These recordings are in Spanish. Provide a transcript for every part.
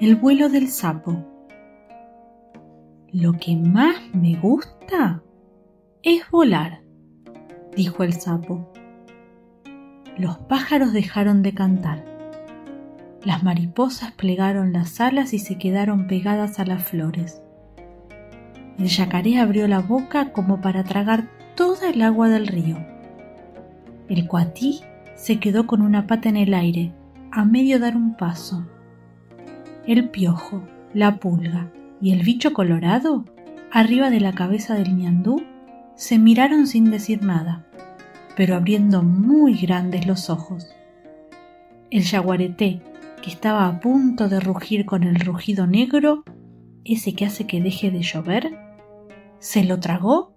El vuelo del sapo. Lo que más me gusta es volar, dijo el sapo. Los pájaros dejaron de cantar. Las mariposas plegaron las alas y se quedaron pegadas a las flores. El yacaré abrió la boca como para tragar toda el agua del río. El cuatí se quedó con una pata en el aire, a medio dar un paso. El piojo, la pulga y el bicho colorado, arriba de la cabeza del ñandú, se miraron sin decir nada, pero abriendo muy grandes los ojos. El yaguareté, que estaba a punto de rugir con el rugido negro, ese que hace que deje de llover, se lo tragó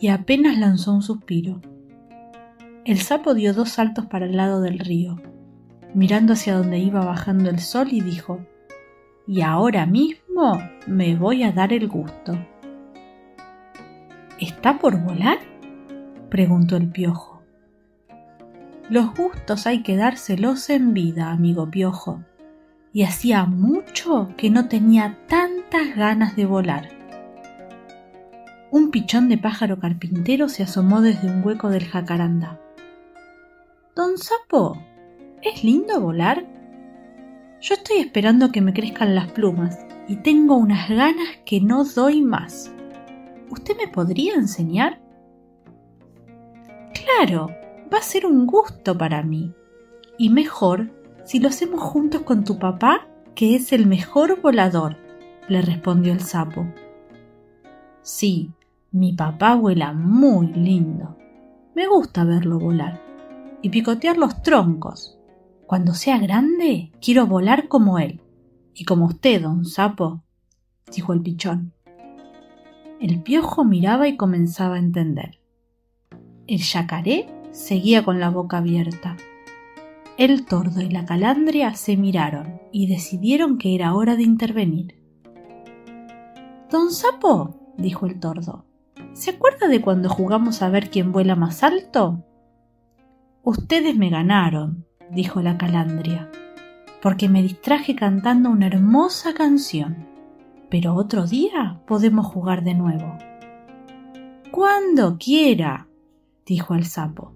y apenas lanzó un suspiro. El sapo dio dos saltos para el lado del río, mirando hacia donde iba bajando el sol y dijo, y ahora mismo me voy a dar el gusto. ¿Está por volar? preguntó el piojo. Los gustos hay que dárselos en vida, amigo Piojo. Y hacía mucho que no tenía tantas ganas de volar. Un pichón de pájaro carpintero se asomó desde un hueco del jacaranda. Don Sapo, ¿es lindo volar? Yo estoy esperando que me crezcan las plumas y tengo unas ganas que no doy más. ¿Usted me podría enseñar? Claro, va a ser un gusto para mí. Y mejor si lo hacemos juntos con tu papá, que es el mejor volador, le respondió el sapo. Sí, mi papá vuela muy lindo. Me gusta verlo volar y picotear los troncos. Cuando sea grande, quiero volar como él. Y como usted, don sapo, dijo el pichón. El piojo miraba y comenzaba a entender. El yacaré seguía con la boca abierta. El tordo y la calandria se miraron y decidieron que era hora de intervenir. Don Sapo, dijo el tordo, ¿se acuerda de cuando jugamos a ver quién vuela más alto? Ustedes me ganaron, dijo la calandria, porque me distraje cantando una hermosa canción. Pero otro día podemos jugar de nuevo. Cuando quiera, dijo el sapo.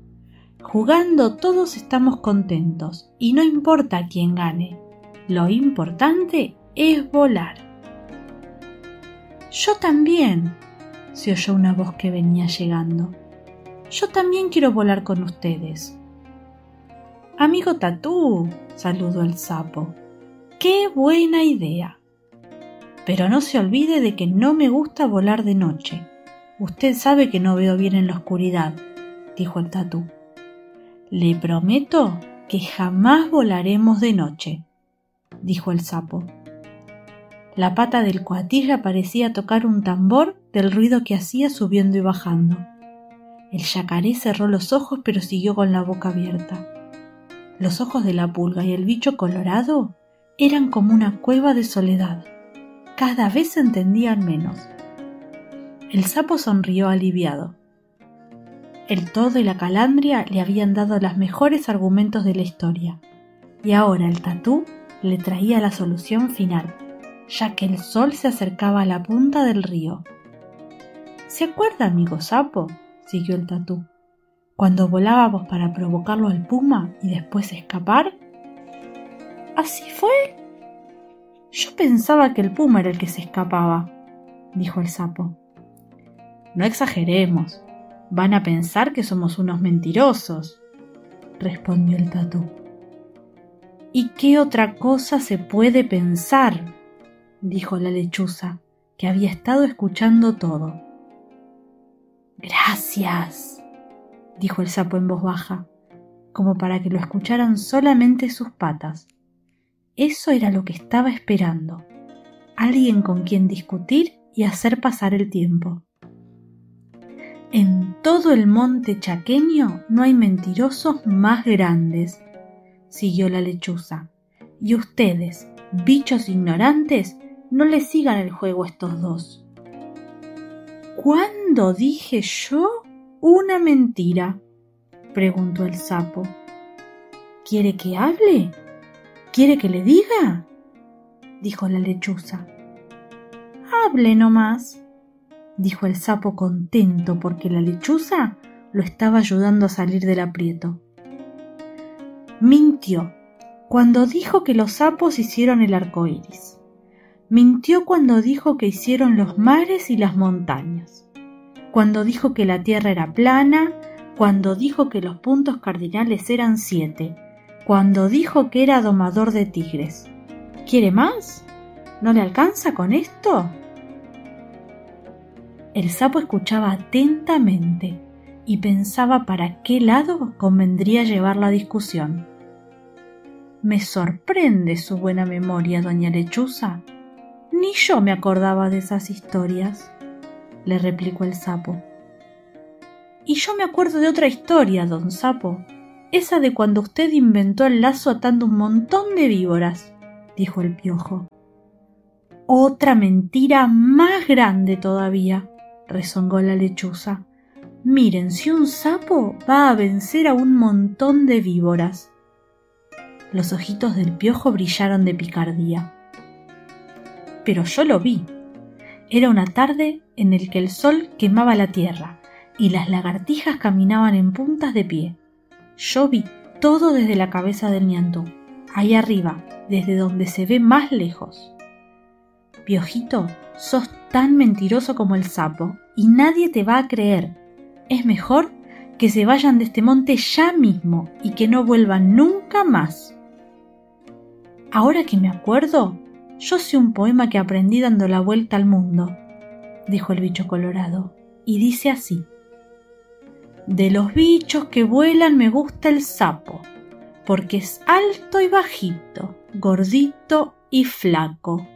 Jugando todos estamos contentos y no importa quién gane. Lo importante es volar. Yo también, se oyó una voz que venía llegando. Yo también quiero volar con ustedes. Amigo Tatú, saludó el sapo. ¡Qué buena idea! Pero no se olvide de que no me gusta volar de noche. Usted sabe que no veo bien en la oscuridad, dijo el tatú. Le prometo que jamás volaremos de noche, dijo el sapo. La pata del cuatilla parecía tocar un tambor del ruido que hacía subiendo y bajando. El yacaré cerró los ojos pero siguió con la boca abierta. Los ojos de la pulga y el bicho colorado eran como una cueva de soledad. Cada vez entendían menos. El sapo sonrió aliviado. El todo y la calandria le habían dado los mejores argumentos de la historia, y ahora el tatú le traía la solución final, ya que el sol se acercaba a la punta del río. ¿Se acuerda, amigo sapo? siguió el tatú. Cuando volábamos para provocarlo al puma y después escapar. ¿Así fue? Yo pensaba que el puma era el que se escapaba, dijo el sapo. No exageremos, Van a pensar que somos unos mentirosos, respondió el tatú. ¿Y qué otra cosa se puede pensar? dijo la lechuza, que había estado escuchando todo. Gracias, dijo el sapo en voz baja, como para que lo escucharan solamente sus patas. Eso era lo que estaba esperando, alguien con quien discutir y hacer pasar el tiempo. En todo el monte chaqueño no hay mentirosos más grandes, siguió la lechuza. Y ustedes, bichos ignorantes, no le sigan el juego a estos dos. ¿Cuándo dije yo una mentira? preguntó el sapo. ¿Quiere que hable? ¿Quiere que le diga? dijo la lechuza. Hable nomás, dijo el sapo contento porque la lechuza lo estaba ayudando a salir del aprieto. Mintió cuando dijo que los sapos hicieron el arco iris. Mintió cuando dijo que hicieron los mares y las montañas. Cuando dijo que la tierra era plana, cuando dijo que los puntos cardinales eran siete, cuando dijo que era domador de tigres. ¿Quiere más? ¿No le alcanza con esto? El sapo escuchaba atentamente y pensaba para qué lado convendría llevar la discusión. Me sorprende su buena memoria, doña Lechuza. Ni yo me acordaba de esas historias, le replicó el sapo. Y yo me acuerdo de otra historia, don sapo, esa de cuando usted inventó el lazo atando un montón de víboras, dijo el piojo. Otra mentira más grande todavía, rezongó la lechuza. Miren, si un sapo va a vencer a un montón de víboras. Los ojitos del piojo brillaron de picardía. Pero yo lo vi. Era una tarde en el que el sol quemaba la tierra y las lagartijas caminaban en puntas de pie. Yo vi todo desde la cabeza del ñandú, ahí arriba, desde donde se ve más lejos. Piojito, sos tan mentiroso como el sapo y nadie te va a creer. Es mejor que se vayan de este monte ya mismo y que no vuelvan nunca más. Ahora que me acuerdo, yo sé un poema que aprendí dando la vuelta al mundo, dijo el bicho colorado, y dice así. De los bichos que vuelan me gusta el sapo, porque es alto y bajito, gordito y flaco.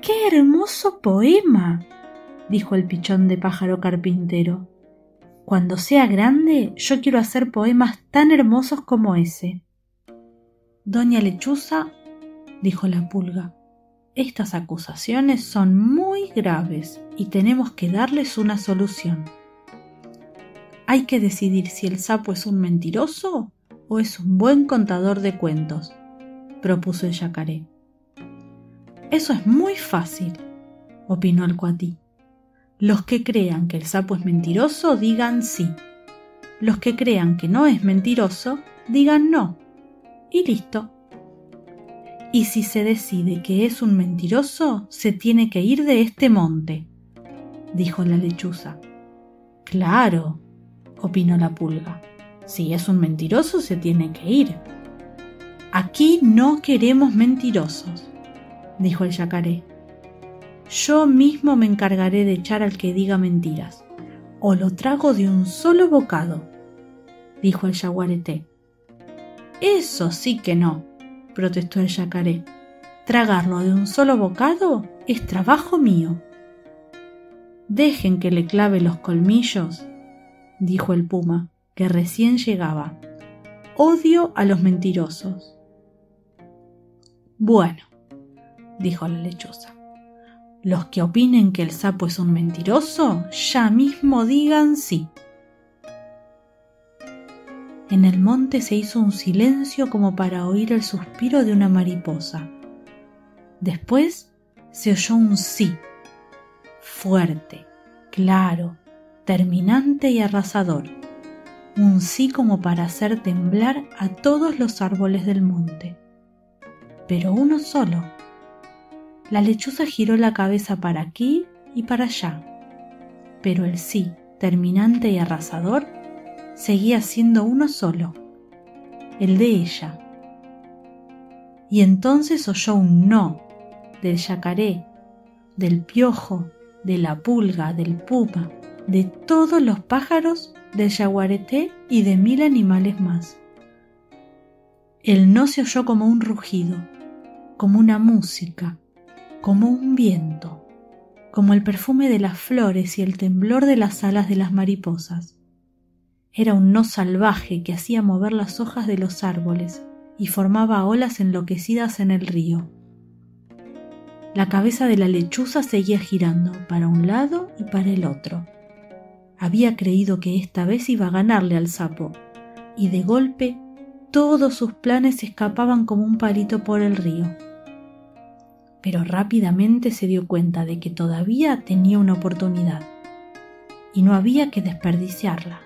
¡Qué hermoso poema! dijo el pichón de pájaro carpintero. Cuando sea grande yo quiero hacer poemas tan hermosos como ese. Doña Lechuza, dijo la pulga, estas acusaciones son muy graves y tenemos que darles una solución. Hay que decidir si el sapo es un mentiroso o es un buen contador de cuentos, propuso el yacaré. Eso es muy fácil, opinó el cuatí. Los que crean que el sapo es mentiroso digan sí. Los que crean que no es mentiroso digan no. Y listo. Y si se decide que es un mentiroso, se tiene que ir de este monte, dijo la lechuza. Claro, opinó la pulga. Si es un mentiroso, se tiene que ir. Aquí no queremos mentirosos, dijo el yacaré. Yo mismo me encargaré de echar al que diga mentiras, o lo trago de un solo bocado, dijo el yaguareté. Eso sí que no, protestó el yacaré. Tragarlo de un solo bocado es trabajo mío. Dejen que le clave los colmillos, dijo el puma, que recién llegaba. Odio a los mentirosos. Bueno, dijo la lechuza. Los que opinen que el sapo es un mentiroso, ya mismo digan sí. En el monte se hizo un silencio como para oír el suspiro de una mariposa. Después se oyó un sí, fuerte, claro, terminante y arrasador. Un sí como para hacer temblar a todos los árboles del monte. Pero uno solo la lechuza giró la cabeza para aquí y para allá, pero el sí, terminante y arrasador, seguía siendo uno solo, el de ella. Y entonces oyó un no del yacaré, del piojo, de la pulga, del puma, de todos los pájaros, del yaguareté y de mil animales más. El no se oyó como un rugido, como una música, como un viento, como el perfume de las flores y el temblor de las alas de las mariposas. Era un no salvaje que hacía mover las hojas de los árboles y formaba olas enloquecidas en el río. La cabeza de la lechuza seguía girando para un lado y para el otro. Había creído que esta vez iba a ganarle al sapo, y de golpe todos sus planes escapaban como un palito por el río pero rápidamente se dio cuenta de que todavía tenía una oportunidad y no había que desperdiciarla.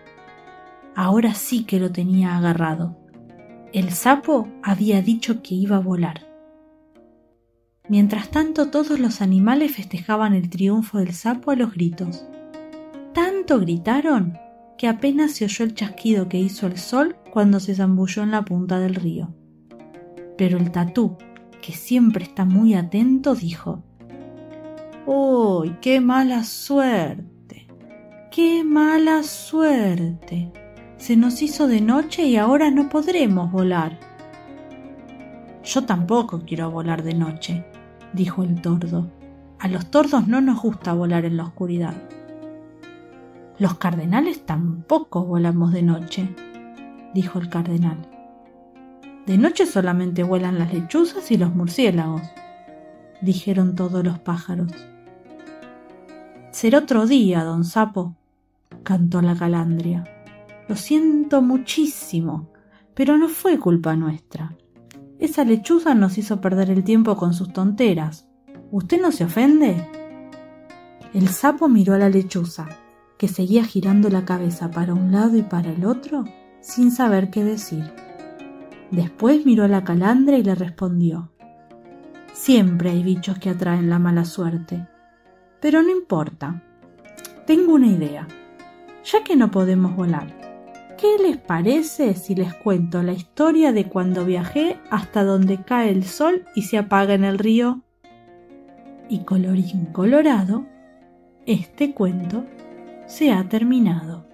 Ahora sí que lo tenía agarrado. El sapo había dicho que iba a volar. Mientras tanto todos los animales festejaban el triunfo del sapo a los gritos. Tanto gritaron que apenas se oyó el chasquido que hizo el sol cuando se zambulló en la punta del río. Pero el tatú, que siempre está muy atento, dijo ¡Uy, qué mala suerte! ¡Qué mala suerte! Se nos hizo de noche y ahora no podremos volar. Yo tampoco quiero volar de noche, dijo el tordo. A los tordos no nos gusta volar en la oscuridad. Los cardenales tampoco volamos de noche, dijo el cardenal. De noche solamente vuelan las lechuzas y los murciélagos, dijeron todos los pájaros. Será otro día, don Sapo, cantó la calandria. Lo siento muchísimo, pero no fue culpa nuestra. Esa lechuza nos hizo perder el tiempo con sus tonteras. ¿Usted no se ofende? El sapo miró a la lechuza, que seguía girando la cabeza para un lado y para el otro, sin saber qué decir. Después miró a la calandra y le respondió Siempre hay bichos que atraen la mala suerte. Pero no importa. Tengo una idea. Ya que no podemos volar, ¿qué les parece si les cuento la historia de cuando viajé hasta donde cae el sol y se apaga en el río? Y colorín colorado, este cuento se ha terminado.